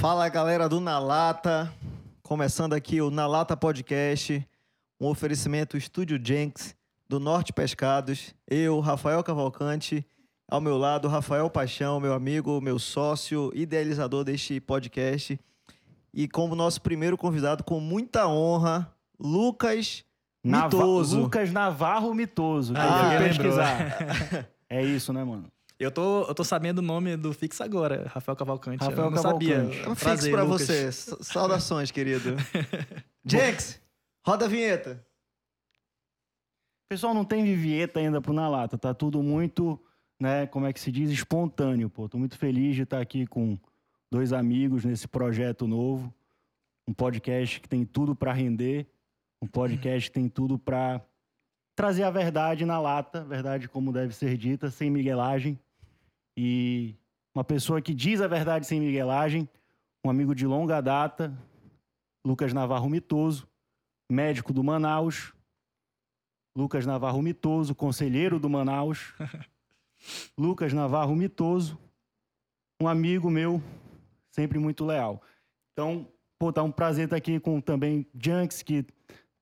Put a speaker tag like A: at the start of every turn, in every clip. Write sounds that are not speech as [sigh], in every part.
A: Fala galera do Na Lata, começando aqui o Na Lata Podcast, um oferecimento Estúdio Jenks, do Norte Pescados, eu, Rafael Cavalcante, ao meu lado, Rafael Paixão, meu amigo, meu sócio, idealizador deste podcast, e como nosso primeiro convidado, com muita honra, Lucas
B: Nava-
A: Mitoso.
B: Lucas Navarro Mitoso. que
C: Ah,
B: pesquisar. é isso, né, mano?
C: Eu tô, eu tô sabendo o nome do fixo agora, Rafael Cavalcante.
B: Rafael
C: eu não
B: Cavalcante.
C: sabia.
A: É um fixo
C: Prazer,
A: pra
C: Lucas.
A: você. Sa- Saudações, querido. [laughs] Jenks, roda a vinheta.
B: Pessoal, não tem vivieta ainda pro Na Lata. Tá tudo muito, né, como é que se diz, espontâneo, pô. Tô muito feliz de estar aqui com dois amigos nesse projeto novo. Um podcast que tem tudo pra render. Um podcast que tem tudo pra trazer a verdade na lata, verdade como deve ser dita, sem miguelagem. E uma pessoa que diz a verdade sem miguelagem, um amigo de longa data, Lucas Navarro Mitoso, médico do Manaus, Lucas Navarro Mitoso, conselheiro do Manaus. [laughs] Lucas Navarro Mitoso, um amigo meu, sempre muito leal. Então, pô, tá um prazer estar aqui com também Junks, que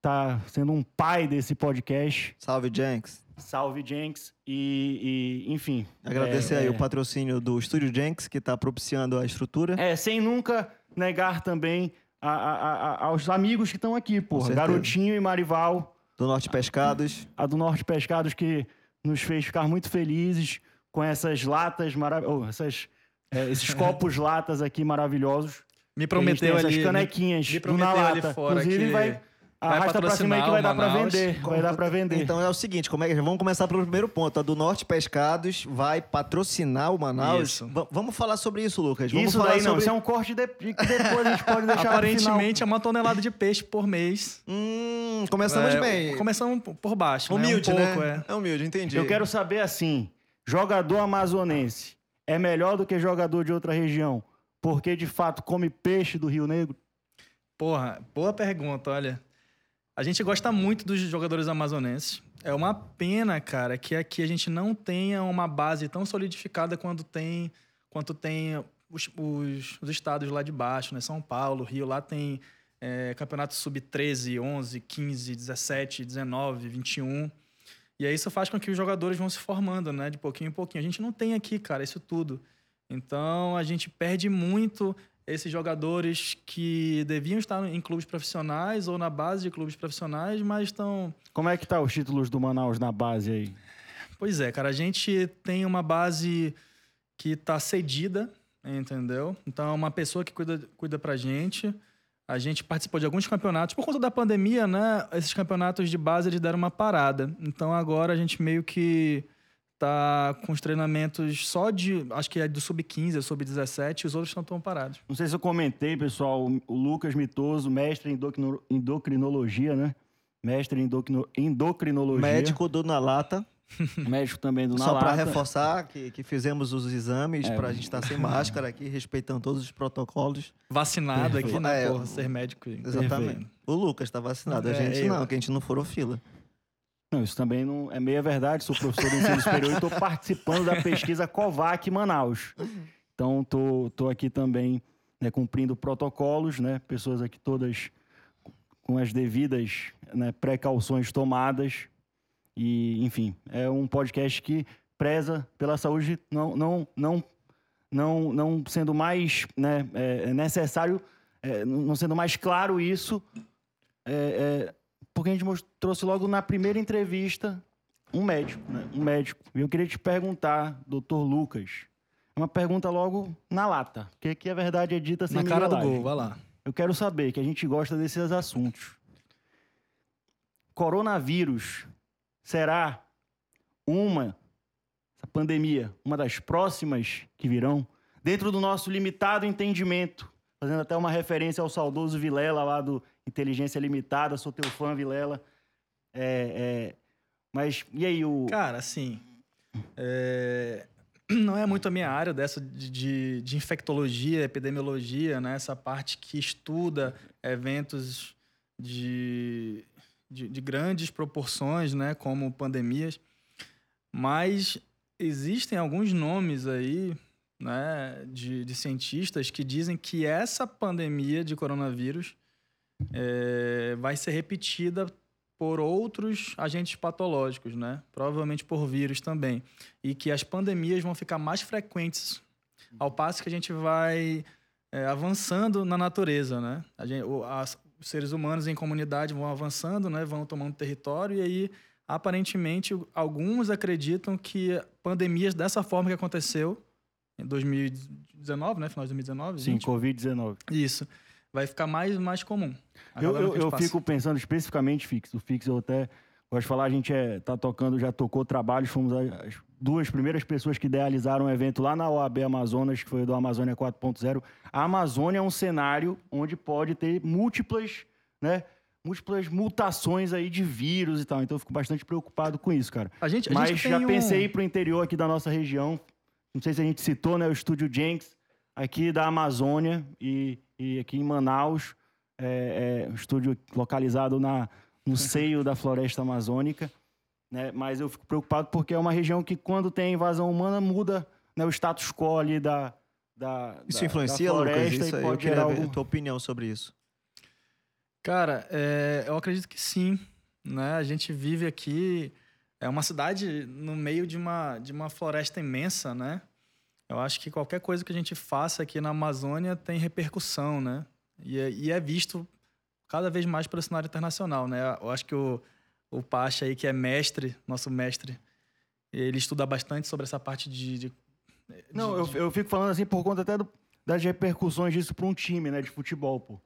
B: tá sendo um pai desse podcast.
A: Salve, Jenks.
B: Salve, Jenks. E, e, enfim.
A: Agradecer
B: é,
A: aí
B: é,
A: o patrocínio do Estúdio Jenks, que está propiciando a estrutura.
B: É, sem nunca negar também a- a- a- aos amigos que estão aqui, porra. Garotinho e Marival.
A: Do Norte Pescados.
B: a do Norte Pescados que nos fez ficar muito felizes com essas latas maravilhosas, essas, é, esses [laughs] copos latas aqui maravilhosos.
C: Me prometeu ali.
B: essas canequinhas
C: me
B: do Na
C: prometeu ali
B: Lata.
C: fora
B: Inclusive
C: que
B: vai arrasta pra cima aí que vai dar pra vender, vai dar pra vender.
A: Então é o seguinte, como é que vamos começar pelo primeiro ponto. A do Norte Pescados vai patrocinar o Manaus. Vamos falar sobre isso, Lucas. Vamos
B: isso
A: falar
B: daí não,
A: sobre...
B: isso é um corte de, que depois a gente pode deixar
C: Aparentemente é uma tonelada de peixe por mês.
A: Hum, começamos
C: É,
A: bem.
C: Começamos por baixo. né?
A: Humilde,
C: um pouco,
A: né?
C: É.
A: É humilde, entendi.
B: Eu quero saber assim, jogador amazonense é melhor do que jogador de outra região? Porque de fato come peixe do Rio Negro?
C: Porra, boa pergunta, olha. A gente gosta muito dos jogadores amazonenses. É uma pena, cara, que aqui a gente não tenha uma base tão solidificada quanto tem, quanto tem os, os- os estados lá de baixo, né? São Paulo, Rio, lá tem é, campeonato sub-13, 11, 15, 17, 19, 21. E aí isso faz com que os jogadores vão se formando, né? De pouquinho em pouquinho. A gente não tem aqui, cara, isso tudo. Então a gente perde muito esses jogadores que deviam estar em clubes profissionais ou na base de clubes profissionais, mas estão.
B: Como é que tá os títulos do Manaus na base aí?
C: Pois é, cara, a gente tem uma base que está cedida, entendeu? Então é uma pessoa que cuida, cuida pra gente. A gente participou de alguns campeonatos. Por conta da pandemia, né? Esses campeonatos de base eles deram uma parada. Então agora a gente meio que tá com os treinamentos só de. Acho que é do sub-15, sub-17, e os outros estão tão parados.
B: Não sei se eu comentei, pessoal, o Lucas Mitoso, mestre em endocrino- endocrinologia, né? Mestre em endocrino- endocrinologia.
A: Médico do Na Lata. [laughs]
B: Médico também do
A: Só para reforçar que, que fizemos os exames
B: É.
A: para a gente estar sem máscara aqui, respeitando todos os protocolos.
C: Vacinado aqui, né?
A: É,
C: Porra, ser médico.
A: Exatamente. O Lucas está vacinado, a
C: É,
A: gente
C: eu.
A: não, que a gente não furou fila.
B: Não, isso também não é meia verdade. Sou professor de ensino superior e estou participando da pesquisa COVAC Manaus. Então, tô, tô aqui também né, cumprindo protocolos, né? Pessoas aqui todas com as devidas né, precauções tomadas. E, enfim, é um podcast que preza pela saúde, não, não, não, não, não sendo mais né, é, necessário, é, não sendo mais claro isso, é, é, porque a gente trouxe logo na primeira entrevista um médico, né? Um médico. E eu queria te perguntar, doutor Lucas, é uma pergunta logo na lata, porque aqui a verdade é dita sem
C: Na cara do gol, vai lá.
B: Eu quero saber, que a gente gosta desses assuntos. Coronavírus será uma, essa pandemia, uma das próximas que virão? Dentro do nosso limitado entendimento, fazendo até uma referência ao saudoso Vilela lá do Inteligência Limitada, sou teu fã, Vilela. É, é, mas, e aí, o...
C: Cara, assim. é, Não é muito a minha área dessa de, de, de infectologia, epidemiologia, né? Essa parte que estuda eventos de, de, de grandes proporções, né? Como pandemias. Mas existem alguns nomes aí né, de, de cientistas que dizem que essa pandemia de coronavírus é, vai ser repetida por outros agentes patológicos, né? Provavelmente por vírus também. E que as pandemias vão ficar mais frequentes ao passo que a gente vai é, avançando na natureza, né? Gente, o, as, os seres humanos em comunidade vão avançando, né? Vão tomando território e aí, aparentemente, alguns acreditam que pandemias dessa forma que aconteceu em 2019, né? Final de 2019,
B: Sim,
C: 20,
B: Covid-19.
C: isso vai ficar mais mais comum.
B: Eu, eu, eu fico pensando especificamente fixo. O fixo eu até gosto de falar, a gente é, tá tocando, já tocou trabalhos, fomos as duas primeiras pessoas que idealizaram um evento lá na OAB Amazonas, que foi o do Amazônia 4.0. A Amazônia é um cenário onde pode ter múltiplas, né? Múltiplas mutações aí de vírus e tal. Então eu fico bastante preocupado com isso, cara.
C: A gente, a
B: Mas
C: gente
B: já
C: um-
B: pensei ir pro interior aqui da nossa região. Não sei se a gente citou, né? O estúdio Jenks, aqui da Amazônia e, e aqui em Manaus. É, é um estúdio localizado na, no [laughs] seio da floresta amazônica. Né? Mas eu fico preocupado porque é uma região que, quando tem invasão humana, muda né, o status quo ali da, da,
A: Isso
B: da-
A: influencia,
B: da
A: Lucas?
B: floresta
A: Isso
B: e
A: eu
B: pode
A: queria
B: gerar algum...
A: tua opinião sobre isso.
C: Cara, é, eu acredito que sim. Né? A gente vive aqui. É uma cidade no meio de uma, de uma floresta imensa, né? Eu acho que qualquer coisa que a gente faça aqui na Amazônia tem repercussão, né? E é, e é visto cada vez mais pelo cenário internacional, né? Eu acho que o, o Pacha aí, que é mestre, nosso mestre, ele estuda bastante sobre essa parte de... de-
B: Não,
C: de-
B: eu, eu fico falando assim por conta até do- das repercussões disso para um time, né, de futebol, pô.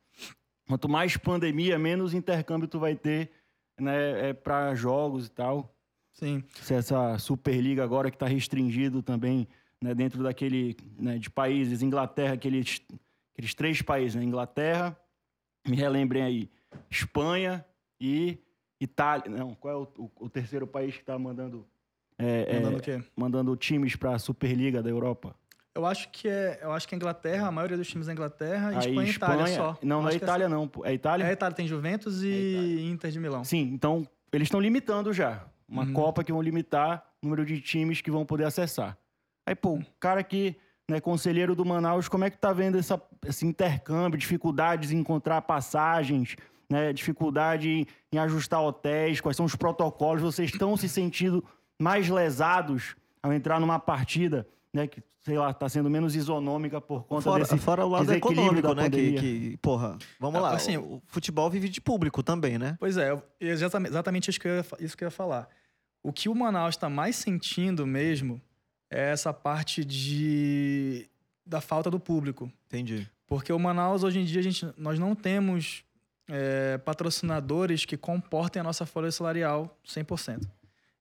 B: Quanto mais pandemia, menos intercâmbio tu vai ter, né, é, para jogos e tal.
C: Sim.
B: Se essa Superliga agora que está restringido também, né, dentro daquele, né, de países, Inglaterra, aqueles, aqueles três países, né, Inglaterra, me relembrem aí, Espanha e Itália. Não, qual é o, o- o terceiro país que está mandando, é, é,
C: Mandando o quê?
B: mandando times para a Superliga da Europa?
C: Eu acho que é, eu acho que a Inglaterra, a maioria dos times da Inglaterra, e
B: Aí,
C: Espanha e Itália só.
B: Não, não é Itália, não. pô. É Itália?
C: É Itália, tem Juventus e Inter de Milão.
B: Sim, então eles estão limitando já. Uma
C: Uhum.
B: Copa que vão limitar o número de times que vão poder acessar. Aí, pô, o cara que, né, conselheiro do Manaus, como é que tá vendo essa, esse intercâmbio, dificuldades em encontrar passagens, né, dificuldade em, em ajustar hotéis, quais são os protocolos? Vocês estão se sentindo mais lesados ao entrar numa partida, né, que, sei lá, tá sendo menos isonômica por conta
A: Fora,
B: desse
A: fora o lado econômico, né? Que, que, porra, vamos
C: Ah,
A: lá.
C: assim,
A: o, futebol vive de público também, né?
C: Pois é, exatamente, isso, que eu ia, isso que eu ia falar. O que o Manaus está mais sentindo mesmo é essa parte de da falta do público.
A: Entendi.
C: Porque o Manaus, hoje em dia, a gente, nós não temos é, patrocinadores que comportem a nossa folha salarial 100%.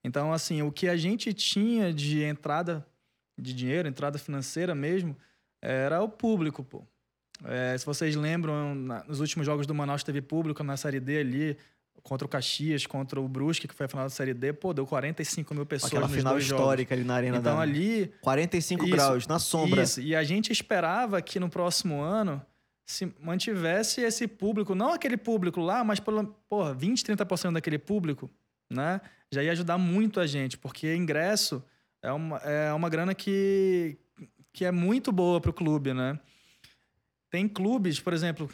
C: Então, assim, o que a gente tinha de entrada de dinheiro, entrada financeira mesmo, era o público, pô. É, se vocês lembram, na- nos últimos jogos do Manaus teve público na Série D ali, contra o Caxias, contra o Brusque, que foi a final da Série D, pô, deu 45 mil pessoas
A: Aquela
C: nos
A: final
C: dois jogos.
A: histórica ali na Arena
C: Então,
A: da...
C: ali,
A: 45
C: Isso,
A: graus, na sombra.
C: isso. E a gente esperava que no próximo ano se mantivesse esse público, não aquele público lá, mas pelo, porra, 20, 30% daquele público, né? Já ia ajudar muito a gente, porque ingresso é uma, é uma grana que, que é muito boa para o clube, né? Tem clubes, por exemplo,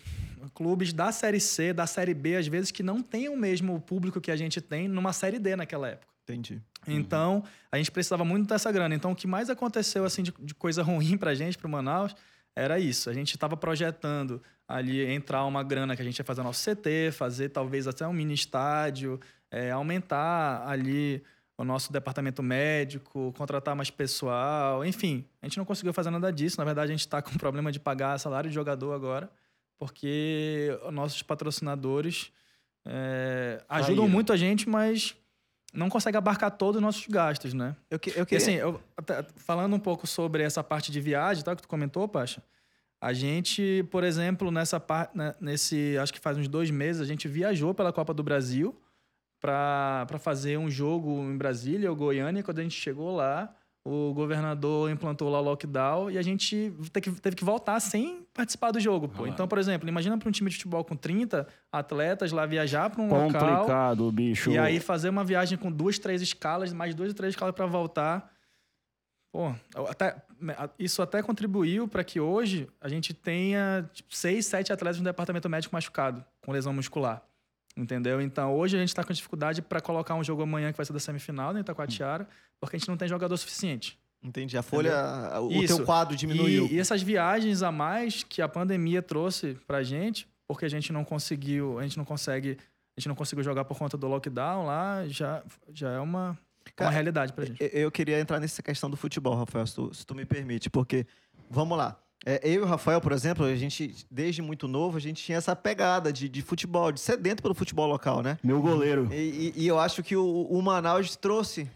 C: clubes da Série C, da Série B, às vezes, que não tem o mesmo público que a gente tem numa Série D naquela época.
A: Entendi.
C: Então, a gente precisava muito dessa grana. Então, o que mais aconteceu assim de, de coisa ruim pra gente, pro Manaus, era isso. A gente estava projetando ali entrar uma grana que a gente ia fazer nosso CT, fazer talvez até um mini estádio, é, aumentar ali o nosso departamento médico, contratar mais pessoal, enfim. A gente não conseguiu fazer nada disso. Na verdade, a gente está com [laughs] problema de pagar salário de jogador agora, porque os nossos patrocinadores é, ajudam muito a gente, mas não consegue abarcar todos os nossos gastos, né?
A: Eu, que- eu queria...
C: assim, eu, falando um pouco sobre essa parte de viagem, tá, que tu comentou, Pacha, a gente, por exemplo, nessa parte, nesse, acho que faz uns dois meses, a gente viajou pela Copa do Brasil para fazer um jogo em Brasília ou Goiânia. Quando a gente chegou lá, o governador implantou lá o lockdown e a gente teve que, teve que voltar sem participar do jogo. Pô. Então, por exemplo, imagina para um time de futebol com 30 atletas lá viajar para um local
B: Complicado, bicho.
C: e aí fazer uma viagem com duas, três escalas, mais duas ou três escalas para voltar. Pô, até, isso até contribuiu para que hoje a gente tenha tipo, seis, sete atletas no departamento médico machucado, com lesão muscular. Entendeu? Então, hoje a gente está com dificuldade para colocar um jogo amanhã que vai ser da semifinal no Itacoatiara, porque a gente não tem jogador suficiente.
A: Entendi. A folha, Entendeu? o Isso. teu quadro diminuiu.
C: E, e, essas viagens a mais que a pandemia trouxe para a gente, porque a gente não conseguiu, a gente não consegue, a gente não conseguiu jogar por conta do lockdown lá, já, já é uma, Cara, uma realidade pra gente.
A: Eu queria entrar nessa questão do futebol, Rafael, se tu, se tu me permite, porque, vamos lá, é, eu e o Rafael, por exemplo, a gente, desde muito novo, a gente tinha essa pegada de, de futebol, de sedento pelo futebol local, né?
B: Meu goleiro.
A: E, e, e eu acho que o, o Manaus trouxe,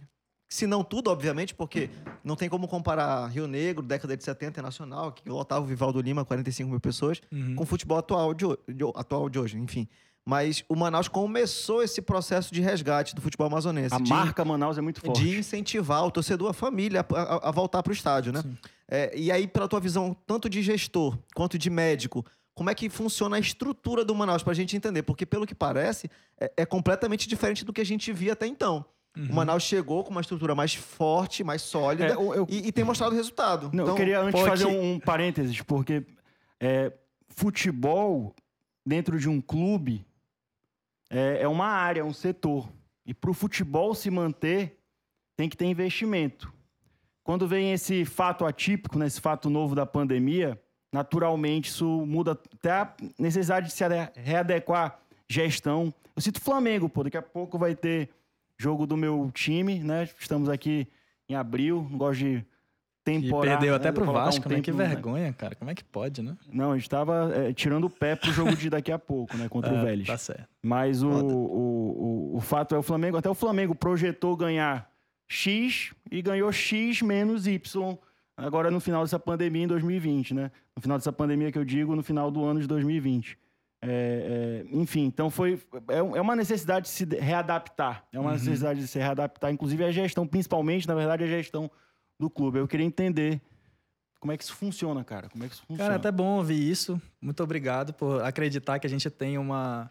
A: se não tudo, obviamente, porque não tem como comparar Rio Negro, década de 70, internacional, que lotava o Vivaldo Lima, 45 mil pessoas, uhum. com o futebol atual de, de, atual de hoje, enfim. Mas o Manaus começou esse processo de resgate do futebol amazonense.
B: A
A: de,
B: marca Manaus é muito forte.
A: De incentivar o torcedor, a família, a, a, a voltar para o estádio, né? É, e aí, pela tua visão, tanto de gestor quanto de médico, como é que funciona a estrutura do Manaus para a gente entender? Porque, pelo que parece, é, é, completamente diferente do que a gente via até então. Uhum. O Manaus chegou com uma estrutura mais forte, mais sólida é, eu, e, e, tem mostrado resultado.
B: Não, então, eu queria antes fazer um parênteses, porque é, futebol dentro de um clube é, é uma área, um setor. E para o futebol se manter, tem que ter investimento. Quando vem esse fato atípico, né, esse fato novo da pandemia, naturalmente isso muda até a necessidade de se readequar gestão. Eu cito Flamengo, pô, daqui a pouco vai ter jogo do meu time, né? Estamos aqui em abril, não gosto de temporada.
C: E perdeu né? até pro Vasco, um né? Que vergonha, né? cara. Como é que pode, né?
B: Não, a gente tava é, tirando o pé pro jogo de daqui a pouco, né? Contra [laughs] é, o Vélez.
C: Tá certo.
B: Mas o, o, o, o fato é o Flamengo, até o Flamengo projetou ganhar X e ganhou X menos Y agora no final dessa pandemia em 2020, né? No final dessa pandemia que eu digo, no final do ano de 2020. É, é, enfim, então foi é, é, uma necessidade de se readaptar, é uma uhum. necessidade de se readaptar, inclusive a gestão, principalmente, na verdade, a gestão do clube. Eu queria entender como é que isso funciona, cara. Como é que isso funciona?
C: Cara, é até bom ouvir isso. Muito obrigado por acreditar que a gente tem uma,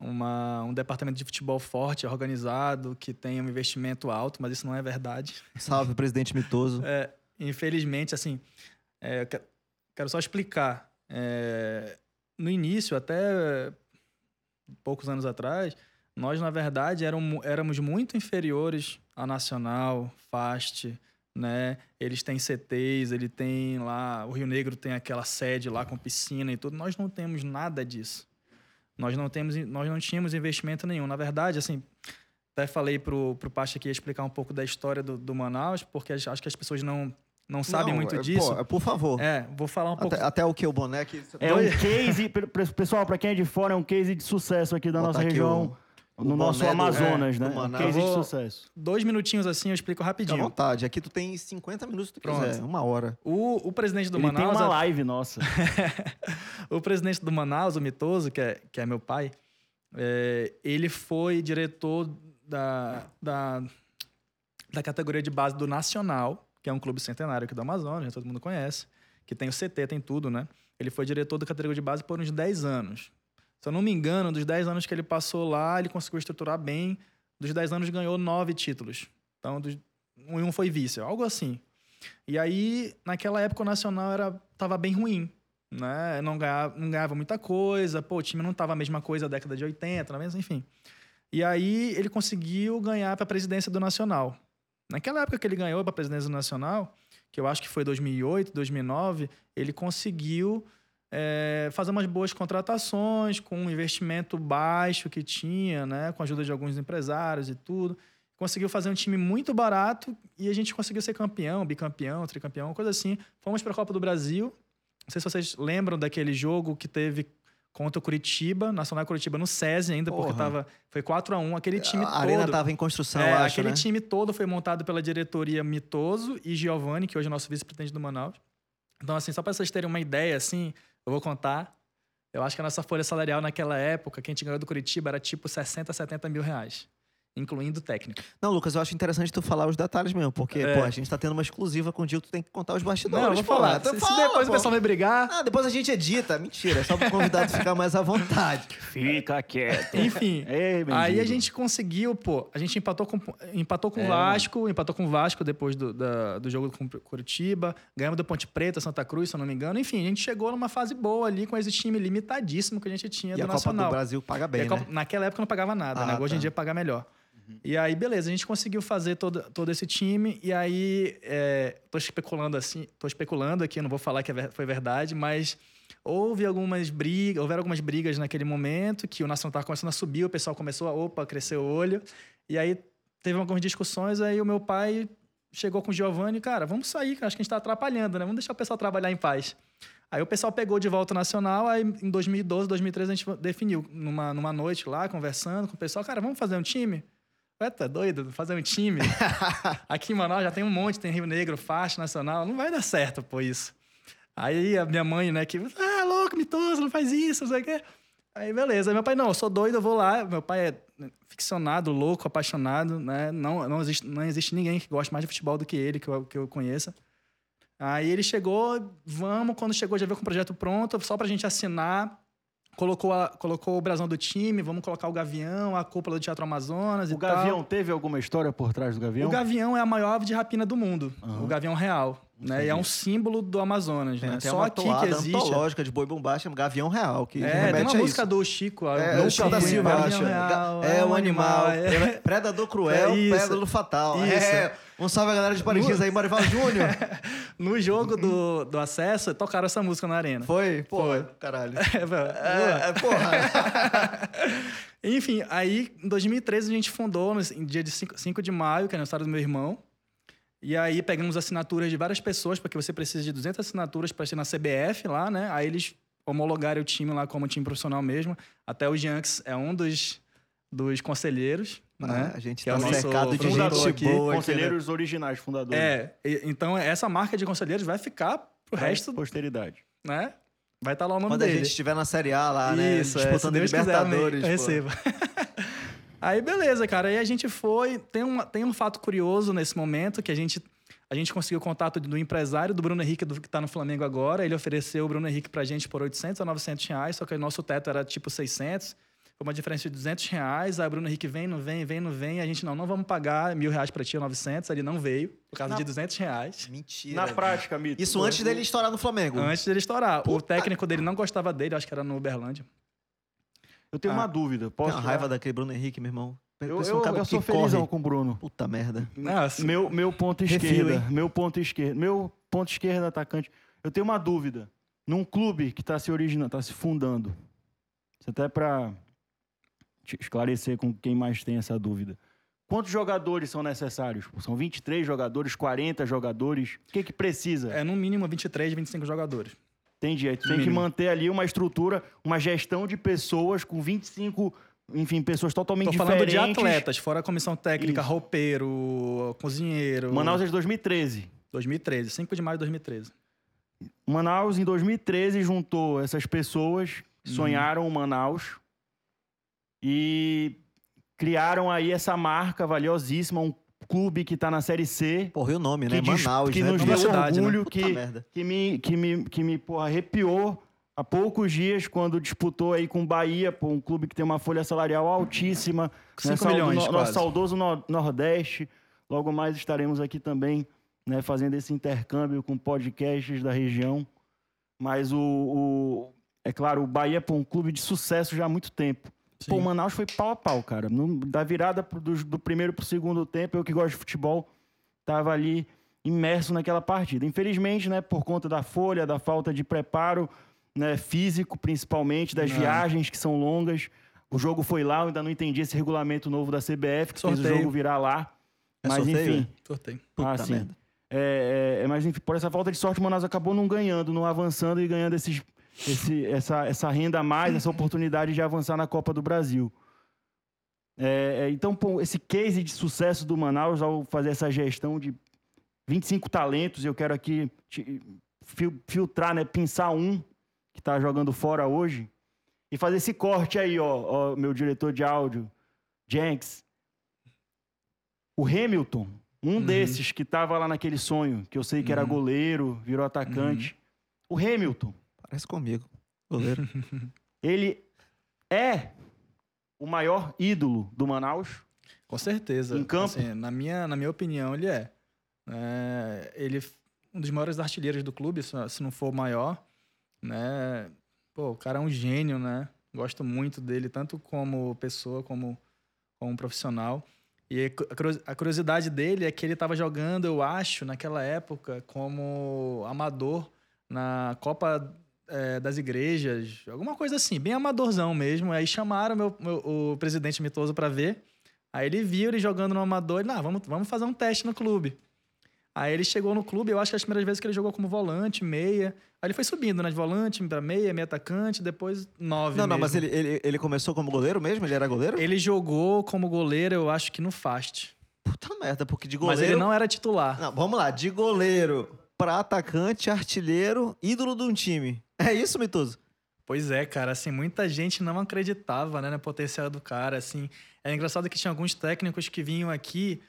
C: uma, um departamento de futebol forte, organizado, que tem um investimento alto, mas isso não é verdade.
A: Salve, presidente Mitoso. [laughs]
C: É, infelizmente, assim, é, quero só explicar. É, no início, até poucos anos atrás, nós, na verdade, éramos, éramos muito inferiores a Nacional, FAST, né? Eles têm CTs, ele tem lá, o Rio Negro tem aquela sede lá com piscina e tudo. Nós não temos nada disso. Nós não temos, nós não tínhamos investimento nenhum. Na verdade, assim, até falei pro pro Pacha aqui explicar um pouco da história do, do Manaus, porque acho que as pessoas não não sabem não, muito
A: é,
C: disso.
A: Pô, por favor.
C: É, vou falar um pouco.
A: Até, até o que o boné que
B: É um case, pessoal, para quem é de fora, é um case de sucesso aqui da nossa região. O no nosso Amazonas, do, é, né? Um case de sucesso.
C: Dois minutinhos assim, eu explico rapidinho.
A: Fica à vontade. Aqui tu tem 50 minutos se tu Pronto. quiser, uma hora.
C: O, o presidente do
B: Ele
C: Manaus...
B: tem uma live nossa. [laughs]
C: o presidente do Manaus, o Mitoso, que é, que é meu pai, é, ele foi diretor da, da, da categoria de base do Nacional, que é um clube centenário aqui do Amazonas, todo mundo conhece, que tem o CT, tem tudo, né? Ele foi diretor da categoria de base por uns 10 anos. Se eu não me engano, dos 10 anos que ele passou lá, ele conseguiu estruturar bem. Dos 10 anos ganhou 9 títulos. Então, dos, um foi vice, algo assim. E aí, naquela época, o Nacional era, tava bem ruim. Né? Não, ganhava, não ganhava muita coisa, pô, o time não tava a mesma coisa da década de 80, mas enfim. E aí, ele conseguiu ganhar para a presidência do Nacional. Naquela época que ele ganhou para a presidência Nacional, que eu acho que foi 2008, 2009, ele conseguiu é, fazer umas boas contratações com um investimento baixo que tinha, né, com a ajuda de alguns empresários e tudo. Conseguiu fazer um time muito barato e a gente conseguiu ser campeão, bicampeão, tricampeão, coisa assim. Fomos para a Copa do Brasil. Não sei se vocês lembram daquele jogo que teve contra o Curitiba, Nacional Curitiba no SESI ainda, Porra. porque tava, foi 4 a 1 aquele time a todo. A
A: arena estava em construção,
C: é,
A: acho,
C: Aquele
A: né?
C: time todo foi montado pela diretoria Mitoso e Giovanni, que hoje é nosso vice-presidente do Manaus. Então, assim, só para vocês terem uma ideia, assim, eu vou contar. Eu acho que a nossa folha salarial naquela época, que a gente ganhou do Curitiba, era tipo 60, 70 mil reais. Incluindo o técnico.
A: Não, Lucas, eu acho interessante tu falar os detalhes mesmo, porque,
C: É.
A: pô, a gente tá tendo uma exclusiva contigo, tu tem que contar os bastidores.
C: Não, eu vou falar.
A: Então
C: Se, se
A: fala,
C: depois
A: pô.
C: o pessoal vai brigar.
A: Ah, depois a gente edita. Mentira, é só pro convidado [laughs] ficar mais à vontade.
B: Fica quieto.
C: Enfim.
B: Ei,
C: Aí a gente conseguiu, pô. A gente empatou com, empatou com o
A: É,
C: Vasco, empatou com o Vasco depois do, da- do jogo com o Curitiba. Ganhamos do Ponte Preta, Santa Cruz, se eu não me engano. Enfim, a gente chegou numa fase boa ali com esse time limitadíssimo que a gente tinha
A: E
C: do
A: a Copa
C: Nacional.
A: do Brasil paga
C: E
A: bem,
C: a Copa-
A: né?
C: Naquela época não pagava nada,
A: Ah,
C: né? Hoje em
A: tá.
C: dia paga melhor. E aí, beleza, a gente conseguiu fazer todo, todo esse time. E aí, é, tô especulando assim, tô especulando aqui, não vou falar que é foi verdade, mas houve algumas brigas, houveram algumas brigas naquele momento que o Nacional estava começando a subir, o pessoal começou a, opa, crescer o olho. E aí teve algumas discussões, aí o meu pai chegou com o Giovanni, cara, vamos sair, acho que a gente tá atrapalhando, né? Vamos deixar o pessoal trabalhar em paz. Aí o pessoal pegou de volta o Nacional, aí em 2012, 2013 a gente definiu numa, numa noite lá, conversando com o pessoal, cara, vamos fazer um time? Ué, tá doido? Fazer um time? [laughs] Aqui em Manaus já tem um monte, tem Rio Negro, Faixa, Nacional, não vai dar certo, pô, isso. Aí a minha mãe, né, que, ah, louco, mitoso, não faz isso, não sei o quê. Aí, beleza. Aí meu pai, não, eu sou doido, eu vou lá. Meu pai é ficcionado, louco, apaixonado, né? Não, não, existe, não existe ninguém que goste mais de futebol do que ele, que eu, que eu conheça. Aí ele chegou, vamos, quando chegou já veio com o projeto pronto, só pra gente assinar. Colocou, a- colocou o brasão do time, vamos colocar o Gavião, a cúpula do Teatro Amazonas e
B: O
C: tal.
B: Gavião teve alguma história por trás do Gavião?
C: O Gavião é a maior ave de rapina do mundo.
B: Aham.
C: O Gavião real. Né? E é um símbolo do Amazonas.
A: Tem
C: né?
A: até
C: Só
A: uma
C: aqui que existe.
A: antológica de boi bombacha, Gavião Real, que
C: É, tem uma
A: a
C: música
A: isso.
C: do Chico.
A: É,
C: Nunca
A: o Chico da Silva,
C: Gavião
A: acho.
C: real,
A: É um animal.
C: é.
A: é Predador cruel, [laughs]
C: É
A: pérola fatal.
C: Isso.
A: É. Um salve a galera de Parintins aí, Marival Júnior. [laughs]
C: No jogo do, do acesso, tocaram essa música na arena.
A: Foi? Pô,
C: Foi.
A: caralho. [laughs]
C: É, velho.
A: É, é, porra. [laughs]
C: Enfim, aí em 2013 a gente fundou, no em dia de 5, 5 de maio, que é aniversário do meu irmão. E aí pegamos assinaturas de várias pessoas, porque você precisa de 200 assinaturas para ser na CBF lá, né? Aí eles homologaram o time lá como time profissional mesmo. Até o Janks é um dos, dos conselheiros, né?
A: a gente
C: Que é
A: tá cercado de
C: fundador
A: gente
C: aqui.
A: boa aqui, né?
B: Conselheiros originais, fundadores.
C: É, e- então essa marca de conselheiros vai ficar pro
B: Pra
C: resto,
B: Posteridade.
C: né? Vai estar lá o nome
A: Quando a
C: dele.
A: gente estiver na Série A lá, né?
C: Isso, é,
A: disputando
C: Deus quiser,
A: Libertadores. pô.
C: receba. [laughs] Aí, beleza, cara. Aí a gente foi. Tem, uma, tem um fato curioso nesse momento que a gente. A gente conseguiu o contato do empresário do Bruno Henrique, do, que tá no Flamengo agora. Ele ofereceu o Bruno Henrique pra gente por 800 a 900 reais, só que o nosso teto era tipo 600. Foi uma diferença de 200 reais. Aí o Bruno Henrique vem, não vem, vem, não vem. A gente, não, não vamos pagar mil reais pra ti, ou 900. Ele não veio, por causa
B: Na-
C: de 200 reais.
A: Mentira.
B: Na prática, Mito.
A: Isso antes dele estourar no Flamengo.
C: Antes dele estourar. O
A: Puta.
C: técnico dele não gostava dele, acho que era no Uberlândia.
B: Eu tenho
C: Ah.
B: uma dúvida.
A: Tem
B: Posso
A: uma raiva daquele Bruno Henrique, meu irmão.
B: Eu, eu,
A: um
B: eu sou
A: corre.
B: felizão com o Bruno.
A: Puta merda.
C: Nossa.
B: Meu, meu ponto esquerda.
A: hein?
B: Meu ponto esquerdo. Meu ponto esquerdo atacante. Eu tenho uma dúvida. Num clube que está se originando, está se fundando. Isso até para esclarecer com quem mais tem essa dúvida. Quantos jogadores são necessários? São 23 jogadores, 40 jogadores? O que, que precisa?
C: É no mínimo 23, 25 jogadores.
B: Entendi. Aí tu tem que
C: mínimo.
B: manter ali uma estrutura, uma gestão de pessoas com 25, enfim, pessoas totalmente
C: Tô falando de atletas, fora a comissão técnica,
B: Isso.
C: roupeiro, cozinheiro.
B: Manaus é de 2013.
C: 2013, 5 de maio de 2013.
B: Manaus, em 2013, juntou essas pessoas que
C: Uhum.
B: sonharam o Manaus e criaram aí essa marca valiosíssima, um clube que está na Série C,
A: Porra, e o nome, né?
B: que, dis-
A: Manaus,
B: que
A: né?
B: nos
C: Nome
B: deu
C: da cidade, né?
B: orgulho,
A: Puta
B: que,
A: merda.
B: que me, que me, que me porra, arrepiou há poucos dias quando disputou aí com o Bahia, pô, um clube que tem uma folha salarial altíssima, né,
C: 5
B: saudo-
C: milhões,
B: no-
C: quase.
B: nosso saudoso no- Nordeste. Logo mais estaremos aqui também, né, fazendo esse intercâmbio com podcasts da região. Mas o, o- é claro, o Bahia é um clube de sucesso já há muito tempo. Pô,
C: Sim.
B: Manaus foi pau a pau, cara. No- da virada pro- do, do primeiro pro segundo tempo, eu que gosto de futebol, tava ali imerso naquela partida. Infelizmente, né, por conta da folha, da falta de preparo, né, físico principalmente, das
C: Não.
B: viagens que são longas. O jogo foi lá, eu ainda não entendi esse regulamento novo da CBF, que fez o
C: Sorteio.
B: jogo virar lá.
A: É
B: Mas
A: sorteio,
B: enfim.
C: Sorteio.
A: Puta
B: ah,
A: merda.
B: É, é, é, mas enfim, por essa falta de sorte, o Manaus acabou não ganhando, não avançando e ganhando esses, esse- essa, essa renda a mais, essa oportunidade de avançar na Copa do Brasil. É, é, então, pô, esse case de sucesso do Manaus ao fazer essa gestão de 25 talentos, eu quero aqui te- fil- filtrar, né, pinçar um que está jogando fora hoje e fazer esse corte aí, ó, ó, meu diretor de áudio, Jenks. O Hamilton, um
C: Uhum.
B: desses que tava lá naquele sonho, que eu sei que era
C: Uhum.
B: goleiro, virou atacante. O Hamilton,
A: Parece comigo. Goleiro. [laughs]
B: ele é o maior ídolo do Manaus.
C: Com certeza.
B: Em campo?
C: Assim, na, minha, na minha opinião, ele é. É, ele é um dos maiores artilheiros do clube, se não for o maior. Né? Pô, o cara é um gênio, né? Gosto muito dele, tanto como pessoa, como como profissional. E a curiosidade dele é que ele estava jogando, eu acho, naquela época, como amador na Copa eh, das Igrejas, alguma coisa assim, bem amadorzão mesmo. Aí chamaram meu, meu- o presidente Mitoso para ver. Aí ele viu ele jogando no amador e, ah, vamos, vamos fazer um teste no clube. Aí ele chegou no clube, eu acho que as primeiras vezes que ele jogou como volante, meia. Aí ele foi subindo, né? De volante para meia, meia atacante, depois nove.
A: Não, não, mas
C: mesmo.
A: ele, ele, ele começou como goleiro mesmo? Ele era goleiro?
C: Ele jogou como goleiro, eu acho que no Fast.
A: Puta merda, porque de goleiro.
C: Mas ele não era titular.
A: Não, vamos lá, de goleiro pra atacante, artilheiro, ídolo de um time. É isso, Mitoso?
C: Pois é, cara, assim, muita gente não acreditava, né, no potencial do cara, assim. É engraçado que tinha alguns técnicos que vinham aqui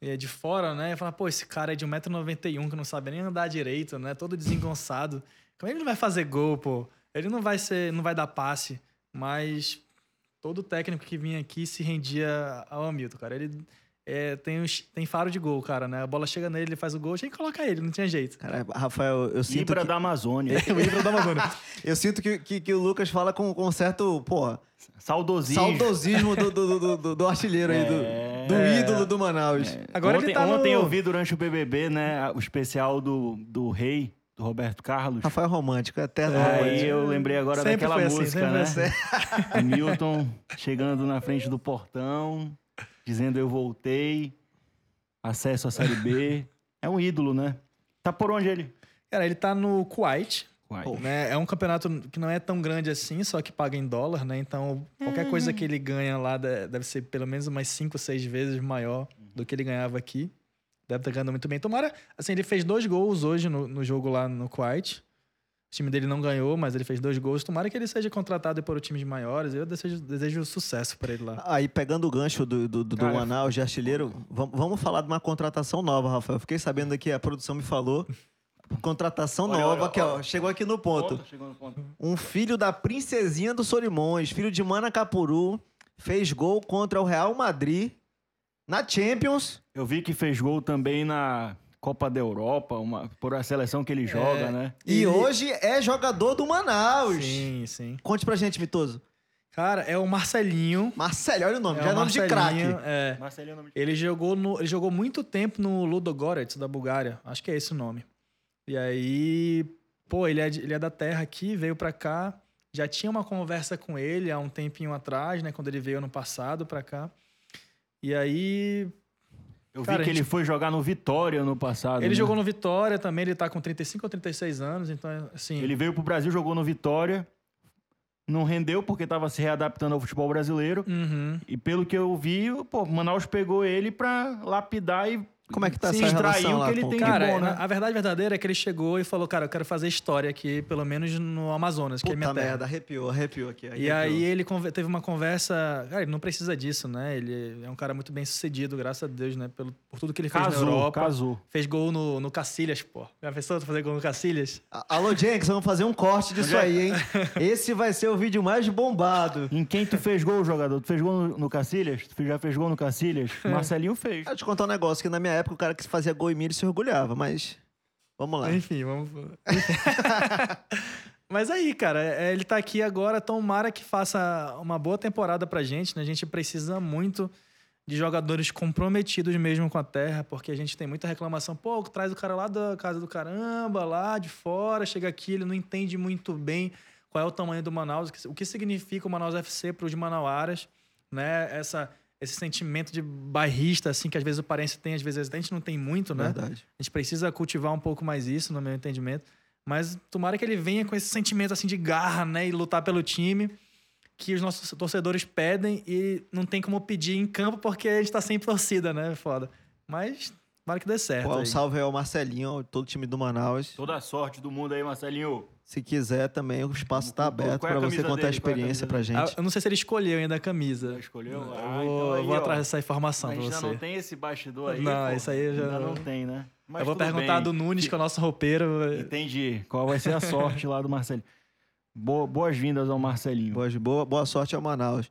C: eh, de fora, né, e falavam, pô, esse cara é de 1,91m que não sabe nem andar direito, né, todo desengonçado. Como ele não vai fazer gol, pô? Ele não vai ser, não vai dar passe, mas todo técnico que vinha aqui se rendia ao Hamilton, cara. Ele é, tem, os- tem faro de gol, cara, né? A bola chega nele, ele faz o gol, tinha que colocar ele, não tinha jeito.
A: Cara, Rafael, eu sinto
B: Ibra
A: que,
B: da Amazônia. [laughs]
C: o Ibra da Amazônia. [laughs]
A: eu sinto que, que, que o Lucas fala com, com certo, porra,
B: Saudosismo.
A: saudosismo do, do, do, do- do artilheiro aí,
B: É.
A: do, do
C: É.
A: ídolo do Manaus.
C: Agora
B: ontem,
C: ele tá
B: ontem
C: no...
B: eu vi durante o BBB, né, o especial do, do Rei, do Roberto Carlos.
A: Rafael Romântico, eterno
C: É,
A: romântico.
B: Aí eu lembrei agora
C: Sempre
B: daquela
C: foi assim,
B: música,
C: sempre
B: né?
C: assim.
B: O [laughs] Milton chegando na frente do portão, dizendo eu voltei, acesso à Série B. [laughs] É um ídolo, né? Tá por onde ele?
C: Cara, ele tá no Kuwait,
B: Uai.
C: né? É um campeonato que não é tão grande assim, só que paga em dólar, né? Então, qualquer coisa que ele ganha lá de- deve ser pelo menos umas 5, 6 vezes maior do que ele ganhava aqui. Deve estar ganhando muito bem. Tomara, assim, ele fez dois gols hoje no, no jogo lá no Kuwait. O time dele não ganhou, mas ele fez dois gols. Tomara que ele seja contratado por times maiores. Eu desejo, desejo sucesso para ele lá.
A: Aí, pegando o gancho do, do, do
B: Cara,
A: Manaus de artilheiro, vamos, vamos falar de uma contratação nova, Rafael. Fiquei sabendo aqui, a produção me falou. Contratação
B: Olha,
A: nova,
B: olha,
A: que ó,
B: olha.
A: chegou aqui no ponto.
B: Chegou no ponto.
A: Um filho da princesinha do Solimões, filho de Manacapuru, fez gol contra o Real Madrid na Champions.
B: Eu vi que fez gol também na Copa da Europa, uma, por a seleção que ele joga, né?
A: E
C: Ele-
A: hoje é jogador do Manaus.
C: Sim, sim.
A: Conte pra gente, Mitoso.
C: Cara, é o Marcelinho.
A: Marcelo, olha o nome,
C: é
A: já é
C: o
A: nome de craque.
C: Marcelinho, É.
B: Marcelinho nome
C: Ele jogou, no, ele jogou muito tempo no Ludogorets, da Bulgária. Acho que é esse o nome. E aí, pô, ele é, de- ele é da terra aqui, veio pra cá. Já tinha uma conversa com ele há um tempinho atrás, né? Quando ele veio ano passado pra cá. E aí,
B: Eu vi
C: Cara,
B: que
C: a
B: ele
C: gente-
B: foi jogar no Vitória no passado.
C: ele
B: né?
C: jogou no Vitória também. Ele tá com 35 ou 36 anos. Então, assim...
B: Ele veio pro Brasil, jogou no Vitória. Não rendeu porque estava se readaptando ao futebol brasileiro.
C: Uhum.
B: E pelo que eu vi, pô, o Manaus pegou ele pra lapidar e
A: Como é que tá
B: se
A: essa
B: extrair
A: relação
B: o
A: lá
B: que ele
A: com-
B: tem
C: Cara,
B: de bom, né?
C: a verdade verdadeira é que ele chegou e falou, cara, eu quero fazer história aqui, pelo menos no Amazonas, que é minha
A: Puta
C: terra.
A: merda, arrepiou, arrepiou aqui.
C: E
A: arrepiou.
C: aí ele teve uma conversa. Cara, ele não precisa disso, né? Ele é um cara muito bem sucedido, graças a Deus, né? Pelo, por tudo que ele fez na
B: Casou,
C: Europa.
B: casou.
C: Fez gol no, no Cacilhas, pô. Já pensou fazer gol no Cacilhas?
A: A- Alô, Jenks, vamos fazer um corte disso
B: é?
A: aí, hein? Esse vai ser o vídeo mais bombado.
B: Em quem tu fez gol, jogador? Tu fez gol no, no Cacilhas? Tu já fez gol no Cacilhas? [laughs] Marcelinho fez.
A: Deixa eu te contar um negócio, que na minha época o cara que fazia gol em ele se orgulhava, mas... Vamos lá.
C: Enfim, vamos. [laughs] Mas aí, cara, é, ele tá aqui agora. Tomara que faça uma boa temporada pra gente, né? A gente precisa muito de jogadores comprometidos mesmo com a terra, porque a gente tem muita reclamação. Pô, traz o cara lá da casa do caramba, lá de fora, chega aqui, ele não entende muito bem qual é o tamanho do Manaus, o que significa o Manaus FC para os manauaras, né? Essa, esse sentimento de bairrista, assim, que às vezes o parense tem, às vezes a gente não tem muito, né?
A: Verdade.
C: A gente precisa cultivar um pouco mais isso, no meu entendimento. Mas tomara que ele venha com esse sentimento assim de garra, né? E lutar pelo time que os nossos torcedores pedem e não tem como pedir em campo porque a gente tá sem torcida, né? Foda. Mas tomara que dê certo.
A: Pô, um
C: aí.
A: salve aí ao Marcelinho, ao todo o time do Manaus.
B: Toda a sorte do mundo aí, Marcelinho.
A: Se quiser também, o espaço está
B: é
A: aberto para você
B: camisa
A: contar a
B: dele? É a
A: experiência para
B: camisa
A: gente.
C: Ah, Eu não sei se ele escolheu ainda a camisa.
B: Escolheu?
C: Eu
B: Ah,
C: vou,
B: então aí,
C: vou
B: ó.
C: atrás dessa informação
B: A
C: pra
B: gente ainda
C: você.
B: não tem esse bastidor aí.
C: Não,
B: pô.
C: isso aí já-
B: Ainda não tem, né? Mas
C: eu vou perguntar
B: bem.
C: do Nunes, que é o nosso roupeiro.
B: Entendi. Qual vai ser a sorte lá do Marcelinho? Boa- Boas-vindas ao Marcelinho.
A: Boa, boa, boa sorte ao Manaus.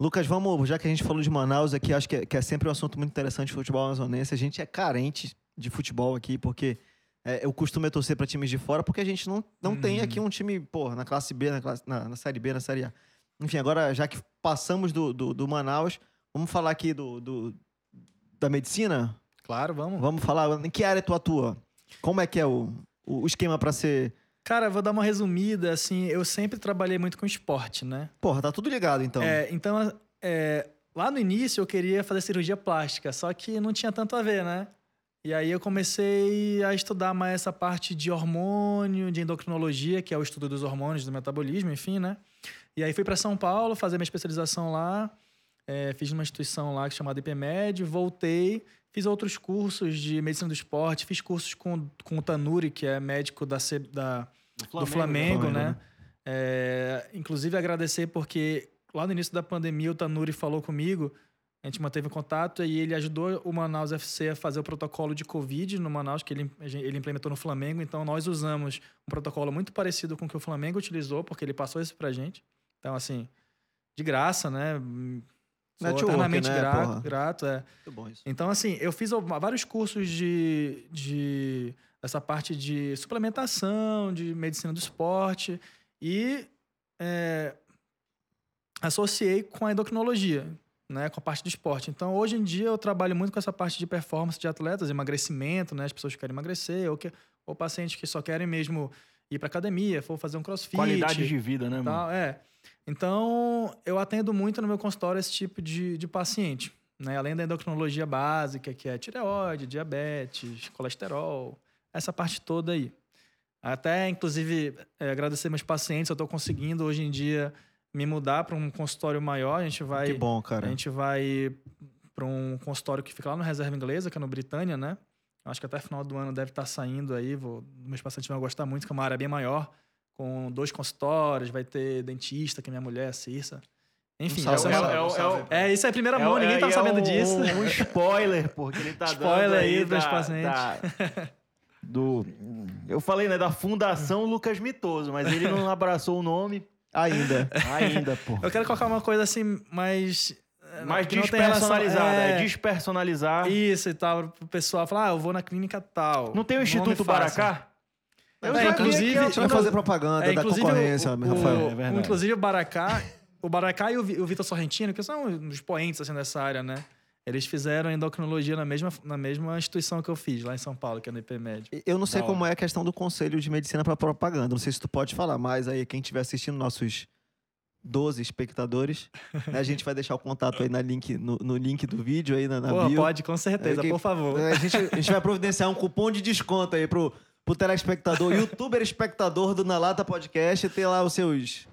A: Lucas, vamos, já que a gente falou de Manaus aqui, acho que é, que é sempre um assunto muito interessante de futebol amazonense. A gente é carente de futebol aqui, porque é, o costume é torcer para times de fora, porque a gente não, não tem
C: Uhum.
A: aqui um time, pô, na classe B, na, classe- na, na Série B, na Série A. Enfim, agora, já que passamos do, do, do Manaus, vamos falar aqui do, do- da medicina?
C: Claro, vamos.
A: Vamos falar, em que área tu atua? Como é que é o, o esquema para ser...
C: Cara, eu vou dar uma resumida, assim, eu sempre trabalhei muito com esporte, né?
A: Porra, tá tudo ligado, então.
C: É, então, é, lá no início eu queria fazer cirurgia plástica, só que não tinha tanto a ver, né? E aí eu comecei a estudar mais essa parte de hormônio, de endocrinologia, que é o estudo dos hormônios, do metabolismo, enfim, né? E aí fui para São Paulo fazer minha especialização lá, é, fiz numa instituição lá que é chamada IPMED, voltei, fiz outros cursos de medicina do esporte, fiz cursos com, com o Tanuri, que é médico da, da, do Flamengo,
A: Flamengo,
C: né?
A: né?
C: É, inclusive agradecer porque lá no início da pandemia o Tanuri falou comigo, a gente manteve contato e ele ajudou o Manaus FC a fazer o protocolo de Covid no Manaus, que ele, ele implementou no Flamengo. Então nós usamos um protocolo muito parecido com o que o Flamengo utilizou, porque ele passou isso pra gente. Então, assim, de graça, né? Sou
A: Network,
C: eternamente
A: né,
C: grato, grato, é.
A: Muito bom isso.
C: Então, assim, eu fiz vários cursos de, de essa parte de suplementação, de medicina do esporte e é, associei com a endocrinologia, né, com a parte do esporte. Então, hoje em dia eu trabalho muito com essa parte de performance de atletas, emagrecimento, né, as pessoas que querem emagrecer ou que ou pacientes que só querem mesmo ir para academia, for fazer um crossfit,
B: Qualidade de vida, né, mano?
C: tal, é. Então, eu atendo muito no meu consultório esse tipo de, de paciente. Né? Além da endocrinologia básica, que é tireoide, diabetes, colesterol, essa parte toda aí. Até, inclusive, é, agradecer meus pacientes, eu estou conseguindo hoje em dia me mudar para um consultório maior. A gente vai,
A: Que bom,
C: a
A: cara.
C: gente vai para um consultório que fica lá no Reserva Inglesa, que é no Britânia, né? Acho que até final do ano deve estar saindo aí. Vou, meus pacientes vão gostar muito, que é uma área bem maior, com dois consultórios, vai ter dentista, que é minha mulher, a. Enfim, é, uma-
A: salve,
B: é
A: um salve.
C: é, isso é a primeira
B: É
C: mão, ninguém
B: é-
C: tá
B: é
C: sabendo
B: um-
C: disso.
B: Um [laughs] spoiler, porque ele tá
C: Spoiler
B: dando
C: aí
B: aí
C: pros
B: da,
C: pacientes.
B: da- do, eu falei, né, da Fundação Lucas Mitoso, mas ele não [laughs] abraçou o nome
A: Ainda. [laughs]
B: ainda, pô.
C: Eu quero colocar uma coisa assim mais. eh,
B: Mais despersonalizada, é,
C: é,
B: despersonalizar.
C: Isso e tal, pro pessoal falar, ah, eu vou na clínica tal.
B: Não tem o Instituto. Baracá? Eu
C: É,
B: já vi
C: inclusive-
A: gente vai fazer propaganda
C: É,
A: da
C: inclusive,
A: concorrência,
C: o, o,
A: Rafael.
B: É verdade.
C: inclusive o Baracá, o Baracá e o, Vi- o Vitor Sorrentino, que são os poentes assim, dessa área, né? Eles fizeram endocrinologia na mesma, na mesma instituição que eu fiz, lá em São Paulo, que é no IPMED.
A: Eu não sei
B: Da
A: como é a questão do Conselho de Medicina para Propaganda. Não sei se tu pode falar mais aí, quem estiver assistindo, nossos 12 espectadores. né? A gente vai deixar o contato aí na link, no, no link do vídeo aí na, na
C: Pô,
A: bio.
C: pode, com certeza,
A: É, que-
C: por favor.
A: A gente, a gente vai providenciar um cupom de desconto aí pro, pro telespectador, youtuber espectador do Na Lata Podcast, ter lá os seus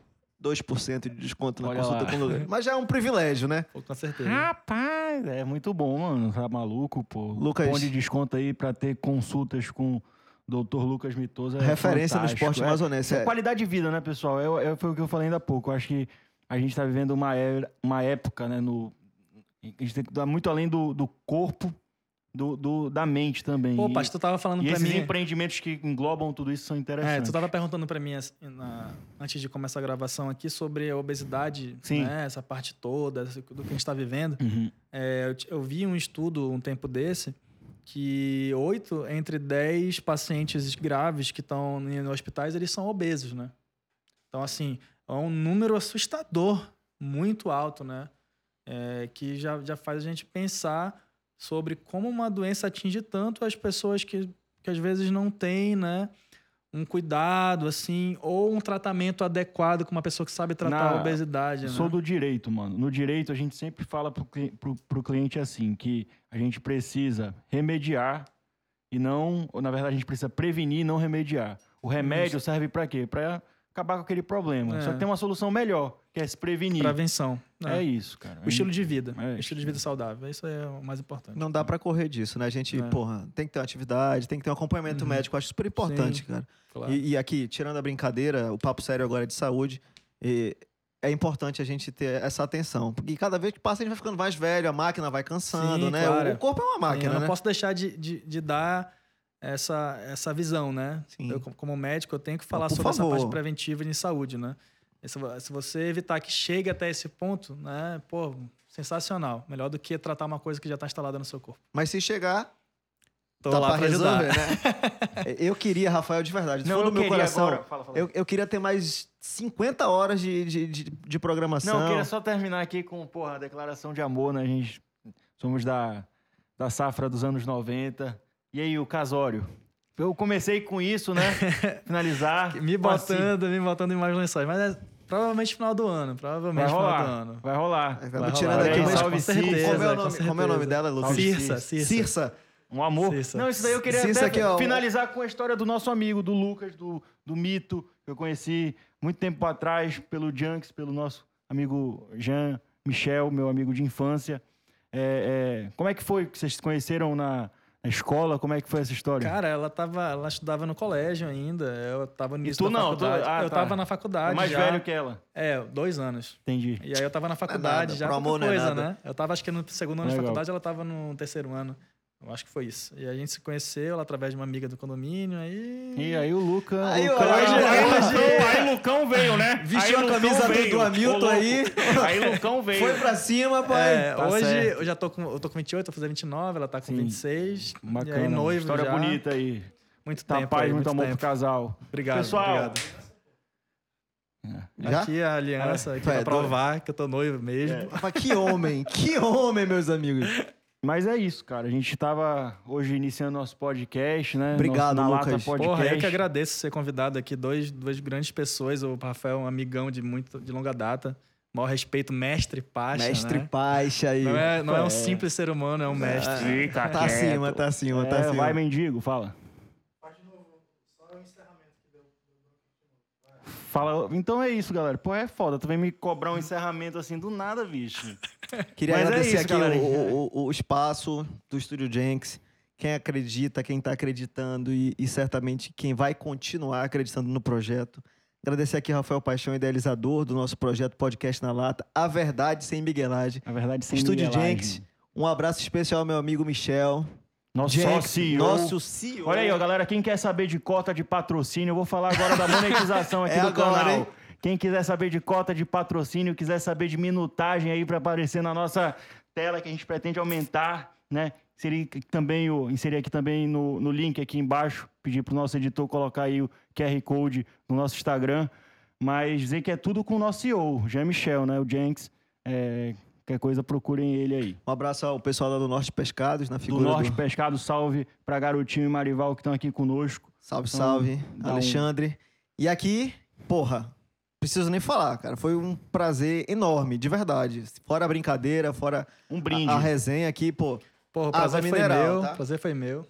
A: 2% de desconto na
B: Olha
A: consulta
B: lá.
A: com o Lucas. [laughs] Mas já é um privilégio, né?
C: Pô, com certeza.
B: Rapaz, é muito bom, mano. Tá maluco, pô.
A: Lucas-
B: Cupom de desconto aí pra ter consultas com o Dr. Lucas Mitoso. É
A: Referência no esporte
B: É-
A: amazonense.
B: É
A: É,
B: qualidade de vida, né, pessoal? É, é- foi o que eu falei ainda há pouco. Eu acho que a gente está vivendo uma, é- uma época, né, no, a gente tem que dar muito além do, do corpo, do, do- da mente também.
C: Pô, Paty, tu tava falando
B: e
C: pra
B: esses
C: mim.
B: empreendimentos que englobam tudo isso são
C: É,
B: interessantes.
C: tu tava perguntando pra mim assim, na- antes de começar a gravação aqui sobre a obesidade, né? Essa parte toda, do que a gente tá vivendo.
B: Uhum.
C: É, eu, eu vi um estudo um tempo desse que oito entre dez pacientes graves que estão em hospitais, eles são obesos, né? Então, assim, é um número assustador, muito alto, né? É, que já, já faz a gente pensar sobre como uma doença atinge tanto as pessoas que, que às vezes não têm, né? Um cuidado, assim, ou um tratamento adequado com uma pessoa que sabe tratar
B: Na-
C: a obesidade,
B: Sou
C: né?
B: do direito, mano. No direito, a gente sempre fala pro, pro, pro cliente assim, que a gente precisa remediar e não... ou, Na verdade, a gente precisa prevenir e não remediar. O remédio serve para quê? Para acabar com aquele problema.
C: É.
B: Só que tem uma solução melhor, que é se prevenir.
C: Prevenção. né?
B: É isso, cara.
C: O estilo de vida.
B: É.
C: O estilo de vida saudável. Isso é o mais importante.
A: Não dá pra correr disso, né? A gente,
C: É.
A: porra, tem que ter uma atividade, tem que ter um acompanhamento
C: Uhum.
A: médico. Eu acho super importante,
C: Sim.
A: cara.
C: Claro.
A: E, e aqui, tirando a brincadeira, o papo sério agora é de saúde. e é importante a gente ter essa atenção. Porque cada vez que passa, a gente vai ficando mais velho, a máquina vai cansando,
C: Sim,
A: né?
C: claro.
A: O, corpo é uma
C: Sim,
A: máquina,
C: eu não
A: né?
C: posso deixar de, de, de dar essa, essa visão, né?
A: Sim.
C: Eu, como médico, eu tenho que falar sobre essa
A: favor.
C: parte preventiva de saúde, né? E Se, vo- se você evitar que chegue até esse ponto, né? Pô, sensacional. Melhor do que tratar uma coisa que já está instalada no seu corpo.
A: Mas se chegar,
C: Tô
A: tá
C: lá
A: pra resolver, né? [laughs] eu queria, Rafael, de verdade, do
B: Não,
A: fundo
B: eu
A: do meu
B: queria
A: coração.
B: agora. Fala, fala.
A: Eu, eu queria ter mais 50 horas de, de, de, de programação.
B: Não, eu queria só terminar aqui com, porra, a declaração de amor, né? A gente somos da, da safra dos anos 90. E aí, o casório? Eu comecei com isso, né? [laughs] Finalizar.
C: Me
B: assim.
C: botando, me botando em mais lençóis. Mas é provavelmente final do ano.
B: Vai
C: Provavelmente final do
B: rolar.
C: ano.
B: Vai rolar.
A: Vai
C: Vai
A: tirando
C: rolar.
A: aqui, mas
B: salve,
C: com certeza.
A: como, é o nome, como é o nome dela, Lucas?
C: Cirça, Cirça.
A: Cirça.
B: Um amor.
C: Cissa.
B: Não, isso daí eu queria
A: aqui,
B: finalizar com a história do nosso amigo, do Lucas, do, do Mito, que eu conheci muito tempo atrás pelo Junks, pelo nosso amigo Jean Michel, meu amigo de infância. É, é, como é que foi que vocês se conheceram na, na escola? Como é que foi essa história?
C: Cara, ela tava, ela estudava no colégio ainda. Eu tava no início
B: tu
C: da
B: não, tu- ah,
C: eu
B: tá.
C: tava na
B: é
C: faculdade
B: mais
C: já.
B: velho que ela.
C: É, dois anos.
B: Entendi.
C: E aí eu tava na faculdade
A: nada,
C: já
A: pro amor não é
C: coisa,
A: nada.
C: né? Eu tava acho que no segundo ano de
B: Legal.
C: faculdade, ela tava no terceiro ano. Eu acho que foi isso. E a gente se conheceu ela através de uma amiga do condomínio, aí...
B: E aí o Lucas.
A: Aí,
B: o Lucão- aí, Lucão, aí Lucão veio, né?
A: Vestiu
B: Aí
A: a camisa do-
B: veio.
A: do Hamilton aí.
B: Aí Lucão veio.
A: Foi pra cima, pai.
C: É,
B: tá
C: hoje
B: certo.
C: eu já tô com, eu tô com 28, vou fazer 29, ela tá com
B: Sim.
C: 26.
B: Bacana.
C: E aí noivo
B: História
C: já.
B: bonita aí.
C: Muito
B: Tá
C: tempo
B: paz,
C: aí,
B: muito,
C: muito
B: amor
C: tempo.
B: pro casal.
C: Obrigado,
B: Pessoal,
C: obrigado.
A: Já?
C: Aqui a aliança, aqui
A: É,
C: pra provar que eu tô noivo mesmo.
A: Rapaz, que homem, que homem, meus amigos.
B: Mas é isso, cara. A gente tava hoje iniciando nosso podcast, né?
A: Obrigado,
B: nosso
A: Lucas.
B: Podcast.
C: Porra, eu que agradeço ser convidado aqui. Dois, duas grandes pessoas. O Rafael, um amigão de muito de longa data. Maior respeito, mestre Pacha.
A: Mestre
C: né?
A: Paixa aí.
C: Não é, não é
B: É.
C: um simples ser humano, é um mestre.
B: Fica
A: Tá
B: quieto.
A: acima, tá acima, tá
B: É,
A: acima.
B: vai, mendigo, fala. Fala, então é isso, galera. Pô, é foda. Tu vem me cobrar um encerramento assim do nada, bicho.
A: Queria
B: Mas é
A: agradecer
B: isso,
A: aqui o, o- o espaço do Estúdio Jenks. Quem acredita, quem tá acreditando e, e certamente quem vai continuar acreditando no projeto. Agradecer aqui Rafael Paixão, idealizador do nosso projeto Podcast na Lata. A Verdade Sem Miguelagem.
B: Na verdade, sem
A: Estúdio
B: miguelagem.
A: Jenks. Um abraço especial ao meu amigo Michel.
B: Nosso
A: Jenks,
B: sócio.
A: Nosso CEO.
B: Olha aí, ó, galera. Quem quer saber de cota de patrocínio, eu vou falar agora da monetização [laughs] aqui
A: É
B: do
A: agora,
B: canal.
A: hein?
B: Quem quiser saber de cota de patrocínio, quiser saber de minutagem aí para aparecer na nossa tela que a gente pretende aumentar, né? Inserir aqui também o, inserir aqui também no, no link aqui embaixo, pedir pro nosso editor colocar aí o QR Code no nosso Instagram, mas dizer que é tudo com o nosso CEO, Jean Michel, né? O Jenks. É, qualquer coisa, procurem ele aí.
A: Um abraço ao pessoal lá do Norte Pescados, na
B: Do
A: figura do...
B: Norte Pescado, salve pra Garotinho e Marival que estão aqui conosco.
A: Salve,
B: Então,
A: salve,
B: dá um-
A: Alexandre. E aqui, porra, preciso nem falar, cara. Foi um prazer enorme, de verdade. Fora a brincadeira, fora
B: Um brinde.
A: a, a resenha aqui, pô.
C: Porra, o prazer foi
A: mineral,
C: meu.
A: tá?
C: O prazer foi meu.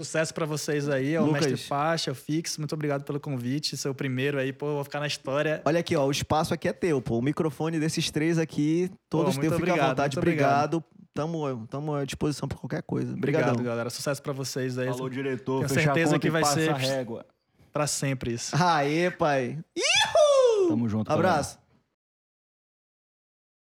C: Sucesso pra vocês aí, ao
A: Lucas.
C: Mestre Faixa, ao Fix. Muito obrigado pelo convite. Seu primeiro aí, pô, vou ficar na história.
A: Olha aqui, ó, o espaço aqui é teu, pô. O microfone desses três aqui, todos
C: Pô,
A: teus, fica à
C: obrigado,
A: vontade.
C: muito obrigado.
A: Obrigado. Tamo, tamo à disposição pra qualquer coisa.
C: Obrigado,
A: Obrigadão.
C: galera. Sucesso pra vocês aí.
B: Falou, diretor.
C: Tenho certeza
B: conta
C: que vai ser-
B: a régua.
C: Pra sempre isso.
A: Aê, pai. Ihu!
B: Tamo junto.
A: Abraço.
B: galera.